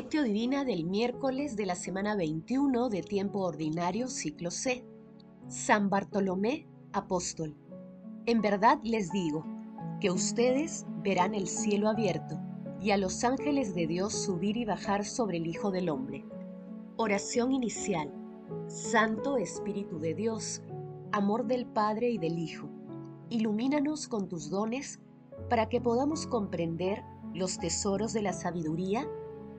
Lectio Divina del miércoles de la semana 21 de tiempo ordinario ciclo C. San Bartolomé, apóstol. En verdad les digo que ustedes verán el cielo abierto y a los ángeles de Dios subir y bajar sobre el Hijo del Hombre. Oración inicial. Santo Espíritu de Dios, amor del Padre y del Hijo, ilumínanos con tus dones para que podamos comprender los tesoros de la sabiduría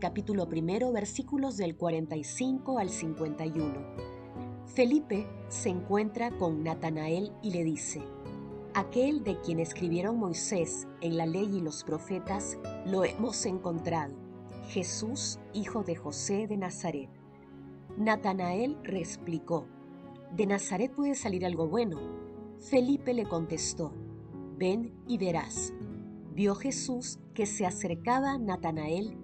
capítulo primero, versículos del 45 al 51. Felipe se encuentra con Natanael y le dice, Aquel de quien escribieron Moisés en la ley y los profetas, lo hemos encontrado, Jesús, hijo de José de Nazaret. Natanael replicó, ¿De Nazaret puede salir algo bueno? Felipe le contestó, Ven y verás. Vio Jesús que se acercaba a Natanael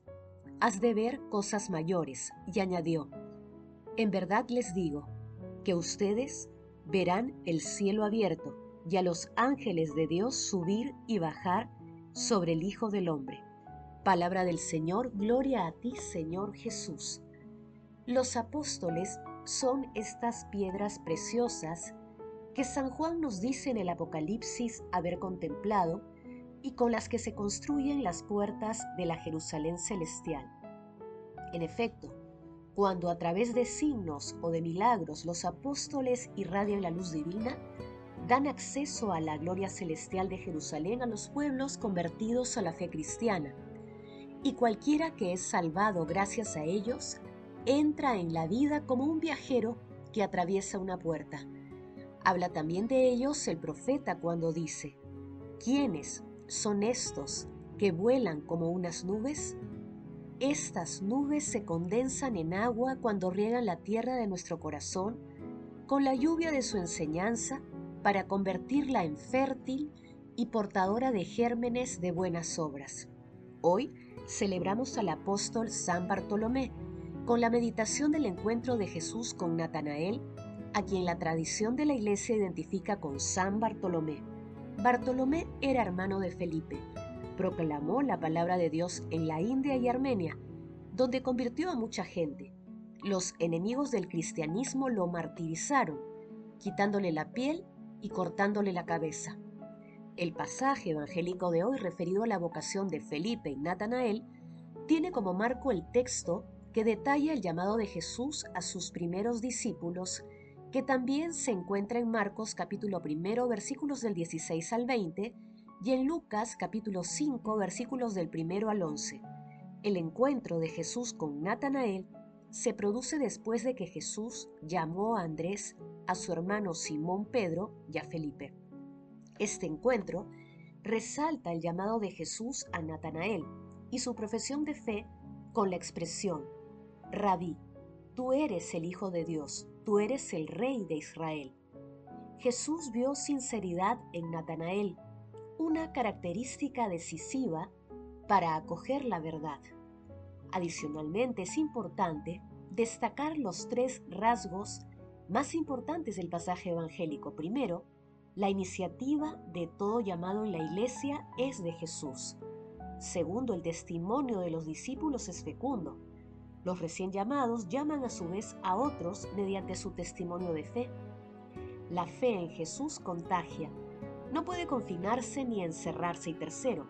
Has de ver cosas mayores. Y añadió, en verdad les digo, que ustedes verán el cielo abierto y a los ángeles de Dios subir y bajar sobre el Hijo del Hombre. Palabra del Señor, gloria a ti, Señor Jesús. Los apóstoles son estas piedras preciosas que San Juan nos dice en el Apocalipsis haber contemplado y con las que se construyen las puertas de la Jerusalén celestial. En efecto, cuando a través de signos o de milagros los apóstoles irradian la luz divina, dan acceso a la gloria celestial de Jerusalén a los pueblos convertidos a la fe cristiana. Y cualquiera que es salvado gracias a ellos, entra en la vida como un viajero que atraviesa una puerta. Habla también de ellos el profeta cuando dice, ¿quiénes son estos que vuelan como unas nubes? Estas nubes se condensan en agua cuando riegan la tierra de nuestro corazón con la lluvia de su enseñanza para convertirla en fértil y portadora de gérmenes de buenas obras. Hoy celebramos al apóstol San Bartolomé con la meditación del encuentro de Jesús con Natanael, a quien la tradición de la iglesia identifica con San Bartolomé. Bartolomé era hermano de Felipe. Proclamó la palabra de Dios en la India y Armenia, donde convirtió a mucha gente. Los enemigos del cristianismo lo martirizaron, quitándole la piel y cortándole la cabeza. El pasaje evangélico de hoy referido a la vocación de Felipe y Natanael tiene como marco el texto que detalla el llamado de Jesús a sus primeros discípulos que también se encuentra en Marcos capítulo primero versículos del 16 al 20 y en Lucas capítulo 5 versículos del primero al 11. El encuentro de Jesús con Natanael se produce después de que Jesús llamó a Andrés, a su hermano Simón Pedro y a Felipe. Este encuentro resalta el llamado de Jesús a Natanael y su profesión de fe con la expresión, Rabí, tú eres el Hijo de Dios tú eres el rey de Israel. Jesús vio sinceridad en Natanael, una característica decisiva para acoger la verdad. Adicionalmente, es importante destacar los tres rasgos más importantes del pasaje evangélico. Primero, la iniciativa de todo llamado en la iglesia es de Jesús. Segundo, el testimonio de los discípulos es fecundo. Los recién llamados llaman a su vez a otros mediante su testimonio de fe. La fe en Jesús contagia. No puede confinarse ni encerrarse. Y tercero,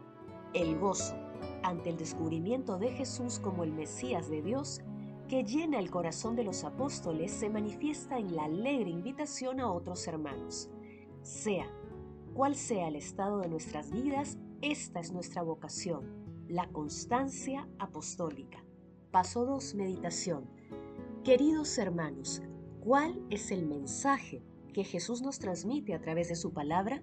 el gozo ante el descubrimiento de Jesús como el Mesías de Dios que llena el corazón de los apóstoles se manifiesta en la alegre invitación a otros hermanos. Sea cual sea el estado de nuestras vidas, esta es nuestra vocación, la constancia apostólica. Paso 2. Meditación. Queridos hermanos, ¿cuál es el mensaje que Jesús nos transmite a través de su palabra?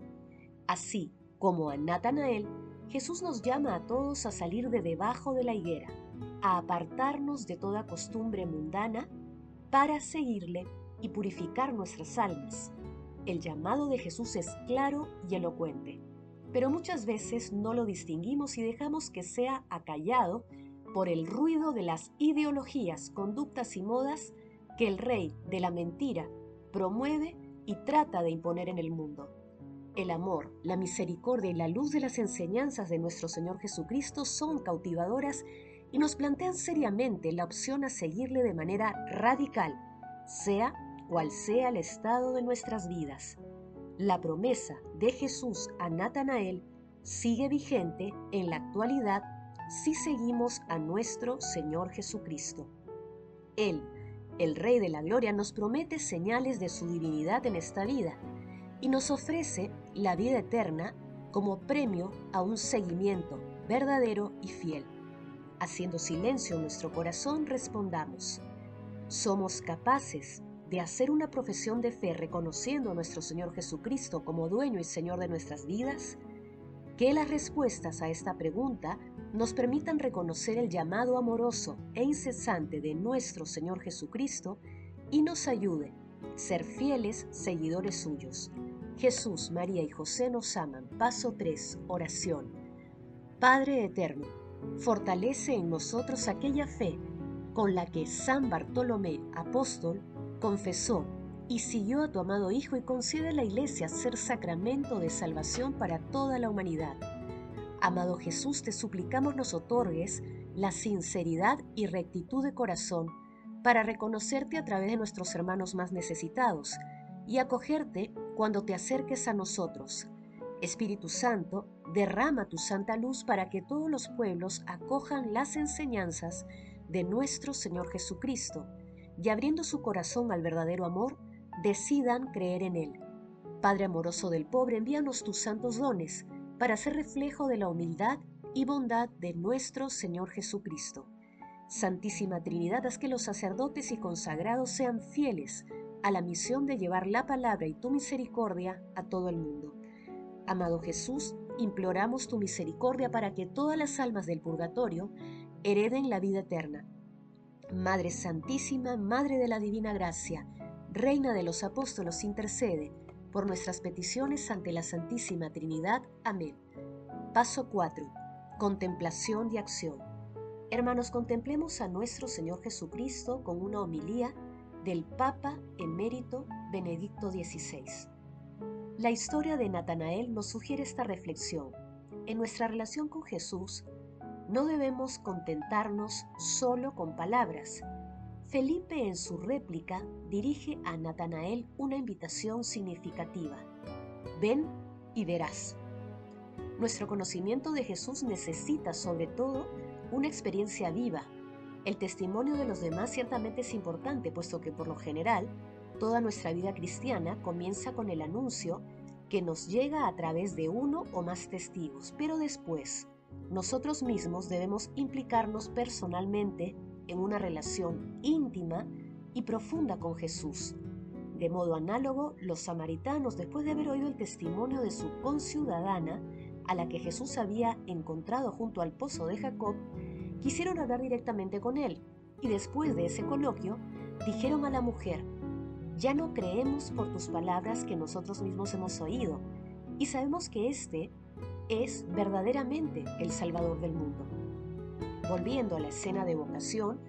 Así como a Natanael, Jesús nos llama a todos a salir de debajo de la higuera, a apartarnos de toda costumbre mundana para seguirle y purificar nuestras almas. El llamado de Jesús es claro y elocuente, pero muchas veces no lo distinguimos y dejamos que sea acallado por el ruido de las ideologías, conductas y modas que el rey de la mentira promueve y trata de imponer en el mundo. El amor, la misericordia y la luz de las enseñanzas de nuestro Señor Jesucristo son cautivadoras y nos plantean seriamente la opción a seguirle de manera radical, sea cual sea el estado de nuestras vidas. La promesa de Jesús a Natanael sigue vigente en la actualidad si seguimos a nuestro Señor Jesucristo. Él, el Rey de la Gloria, nos promete señales de su divinidad en esta vida y nos ofrece la vida eterna como premio a un seguimiento verdadero y fiel. Haciendo silencio en nuestro corazón, respondamos, ¿somos capaces de hacer una profesión de fe reconociendo a nuestro Señor Jesucristo como dueño y Señor de nuestras vidas? Que las respuestas a esta pregunta nos permitan reconocer el llamado amoroso e incesante de nuestro Señor Jesucristo y nos ayude a ser fieles seguidores suyos. Jesús, María y José nos aman. Paso 3. Oración. Padre Eterno, fortalece en nosotros aquella fe con la que San Bartolomé, apóstol, confesó y siguió a tu amado Hijo y concede a la Iglesia ser sacramento de salvación para toda la humanidad. Amado Jesús, te suplicamos nos otorgues la sinceridad y rectitud de corazón para reconocerte a través de nuestros hermanos más necesitados y acogerte cuando te acerques a nosotros. Espíritu Santo, derrama tu santa luz para que todos los pueblos acojan las enseñanzas de nuestro Señor Jesucristo y abriendo su corazón al verdadero amor, decidan creer en Él. Padre amoroso del pobre, envíanos tus santos dones para ser reflejo de la humildad y bondad de nuestro Señor Jesucristo. Santísima Trinidad, haz que los sacerdotes y consagrados sean fieles a la misión de llevar la palabra y tu misericordia a todo el mundo. Amado Jesús, imploramos tu misericordia para que todas las almas del purgatorio hereden la vida eterna. Madre Santísima, Madre de la Divina Gracia, Reina de los Apóstolos, intercede por nuestras peticiones ante la Santísima Trinidad. Amén. Paso 4. Contemplación y acción. Hermanos, contemplemos a nuestro Señor Jesucristo con una homilía del Papa emérito Benedicto XVI. La historia de Natanael nos sugiere esta reflexión. En nuestra relación con Jesús, no debemos contentarnos solo con palabras, Felipe en su réplica dirige a Natanael una invitación significativa. Ven y verás. Nuestro conocimiento de Jesús necesita sobre todo una experiencia viva. El testimonio de los demás ciertamente es importante, puesto que por lo general toda nuestra vida cristiana comienza con el anuncio que nos llega a través de uno o más testigos, pero después nosotros mismos debemos implicarnos personalmente en una relación íntima y profunda con Jesús. De modo análogo, los samaritanos, después de haber oído el testimonio de su conciudadana, a la que Jesús había encontrado junto al pozo de Jacob, quisieron hablar directamente con él, y después de ese coloquio, dijeron a la mujer, ya no creemos por tus palabras que nosotros mismos hemos oído, y sabemos que éste es verdaderamente el Salvador del mundo. Volviendo a la escena de vocación,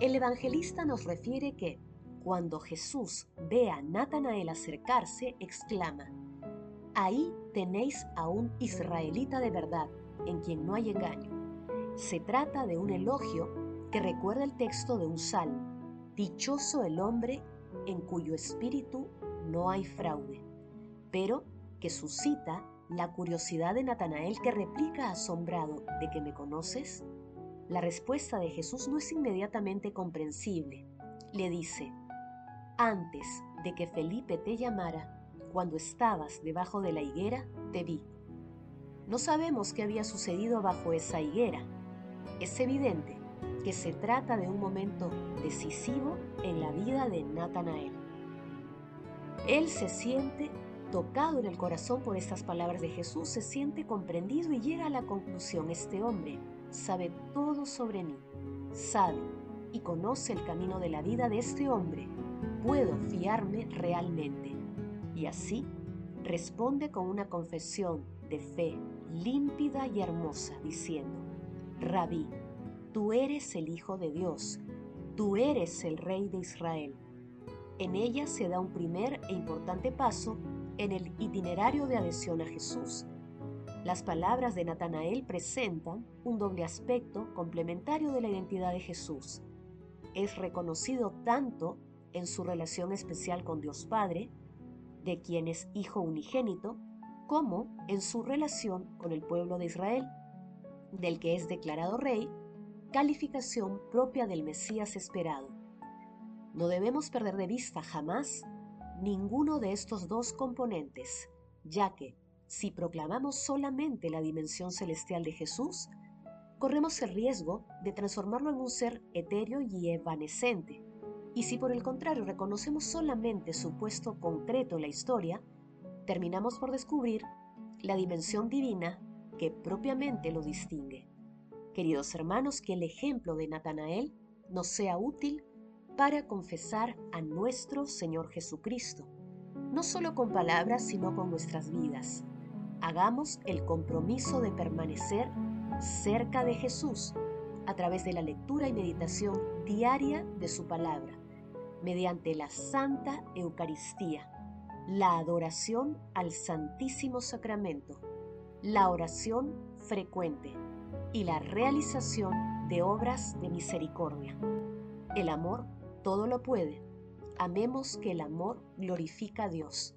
el evangelista nos refiere que cuando Jesús ve a Natanael acercarse, exclama, Ahí tenéis a un israelita de verdad, en quien no hay engaño. Se trata de un elogio que recuerda el texto de un salmo, Dichoso el hombre en cuyo espíritu no hay fraude, pero que suscita la curiosidad de Natanael que replica asombrado, ¿de que me conoces? La respuesta de Jesús no es inmediatamente comprensible. Le dice, antes de que Felipe te llamara, cuando estabas debajo de la higuera, te vi. No sabemos qué había sucedido bajo esa higuera. Es evidente que se trata de un momento decisivo en la vida de Natanael. Él se siente tocado en el corazón por estas palabras de Jesús, se siente comprendido y llega a la conclusión, este hombre sabe todo sobre mí, sabe y conoce el camino de la vida de este hombre, puedo fiarme realmente. Y así responde con una confesión de fe límpida y hermosa, diciendo, Rabí, tú eres el Hijo de Dios, tú eres el Rey de Israel. En ella se da un primer e importante paso en el itinerario de adhesión a Jesús. Las palabras de Natanael presentan un doble aspecto complementario de la identidad de Jesús. Es reconocido tanto en su relación especial con Dios Padre, de quien es hijo unigénito, como en su relación con el pueblo de Israel, del que es declarado rey, calificación propia del Mesías esperado. No debemos perder de vista jamás ninguno de estos dos componentes, ya que, si proclamamos solamente la dimensión celestial de Jesús, corremos el riesgo de transformarlo en un ser etéreo y evanescente, y si por el contrario reconocemos solamente su puesto concreto en la historia, terminamos por descubrir la dimensión divina que propiamente lo distingue. Queridos hermanos, que el ejemplo de Natanael nos sea útil para confesar a nuestro Señor Jesucristo, no solo con palabras, sino con nuestras vidas. Hagamos el compromiso de permanecer cerca de Jesús a través de la lectura y meditación diaria de su palabra mediante la Santa Eucaristía, la adoración al Santísimo Sacramento, la oración frecuente y la realización de obras de misericordia. El amor todo lo puede. Amemos que el amor glorifica a Dios.